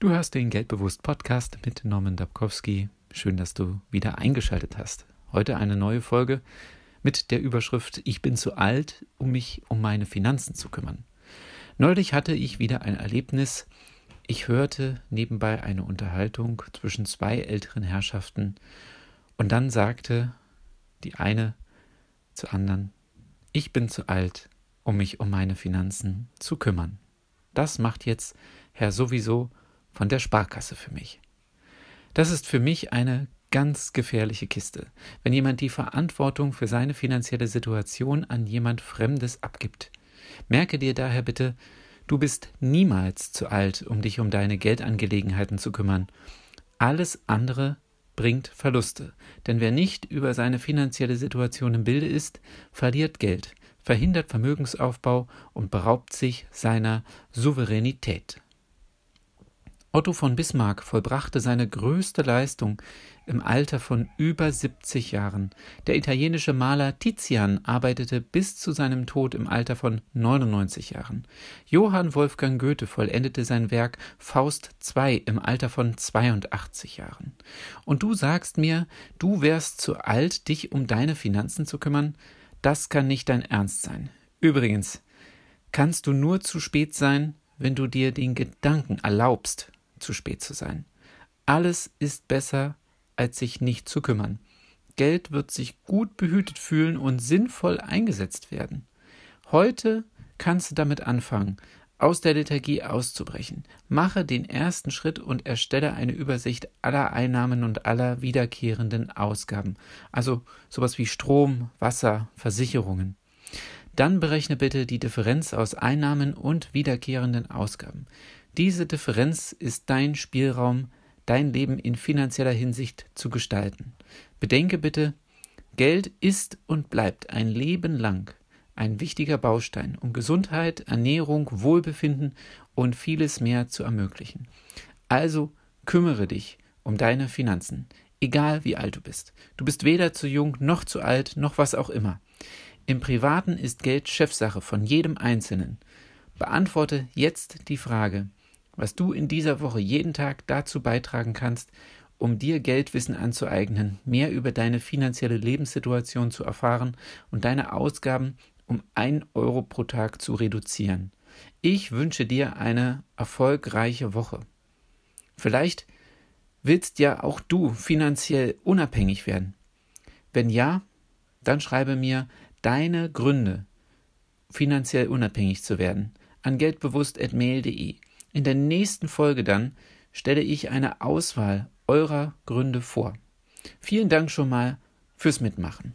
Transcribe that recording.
Du hörst den Geldbewusst Podcast mit Norman Dabkowski. Schön, dass du wieder eingeschaltet hast. Heute eine neue Folge mit der Überschrift Ich bin zu alt, um mich um meine Finanzen zu kümmern. Neulich hatte ich wieder ein Erlebnis. Ich hörte nebenbei eine Unterhaltung zwischen zwei älteren Herrschaften und dann sagte die eine zur anderen, ich bin zu alt, um mich um meine Finanzen zu kümmern. Das macht jetzt Herr sowieso von der Sparkasse für mich. Das ist für mich eine ganz gefährliche Kiste, wenn jemand die Verantwortung für seine finanzielle Situation an jemand Fremdes abgibt. Merke dir daher bitte, du bist niemals zu alt, um dich um deine Geldangelegenheiten zu kümmern. Alles andere bringt Verluste, denn wer nicht über seine finanzielle Situation im Bilde ist, verliert Geld, verhindert Vermögensaufbau und beraubt sich seiner Souveränität. Otto von Bismarck vollbrachte seine größte Leistung im Alter von über 70 Jahren. Der italienische Maler Tizian arbeitete bis zu seinem Tod im Alter von 99 Jahren. Johann Wolfgang Goethe vollendete sein Werk Faust II im Alter von 82 Jahren. Und du sagst mir, du wärst zu alt, dich um deine Finanzen zu kümmern? Das kann nicht dein Ernst sein. Übrigens, kannst du nur zu spät sein, wenn du dir den Gedanken erlaubst, zu spät zu sein. Alles ist besser, als sich nicht zu kümmern. Geld wird sich gut behütet fühlen und sinnvoll eingesetzt werden. Heute kannst du damit anfangen, aus der Lethargie auszubrechen. Mache den ersten Schritt und erstelle eine Übersicht aller Einnahmen und aller wiederkehrenden Ausgaben, also sowas wie Strom, Wasser, Versicherungen. Dann berechne bitte die Differenz aus Einnahmen und wiederkehrenden Ausgaben. Diese Differenz ist dein Spielraum, dein Leben in finanzieller Hinsicht zu gestalten. Bedenke bitte, Geld ist und bleibt ein Leben lang ein wichtiger Baustein, um Gesundheit, Ernährung, Wohlbefinden und vieles mehr zu ermöglichen. Also kümmere dich um deine Finanzen, egal wie alt du bist. Du bist weder zu jung noch zu alt noch was auch immer. Im Privaten ist Geld Chefsache von jedem Einzelnen. Beantworte jetzt die Frage, was du in dieser Woche jeden Tag dazu beitragen kannst, um dir Geldwissen anzueignen, mehr über deine finanzielle Lebenssituation zu erfahren und deine Ausgaben um ein Euro pro Tag zu reduzieren. Ich wünsche dir eine erfolgreiche Woche. Vielleicht willst ja auch du finanziell unabhängig werden. Wenn ja, dann schreibe mir deine Gründe, finanziell unabhängig zu werden, an geldbewusst.mail.de. In der nächsten Folge dann stelle ich eine Auswahl eurer Gründe vor. Vielen Dank schon mal fürs Mitmachen.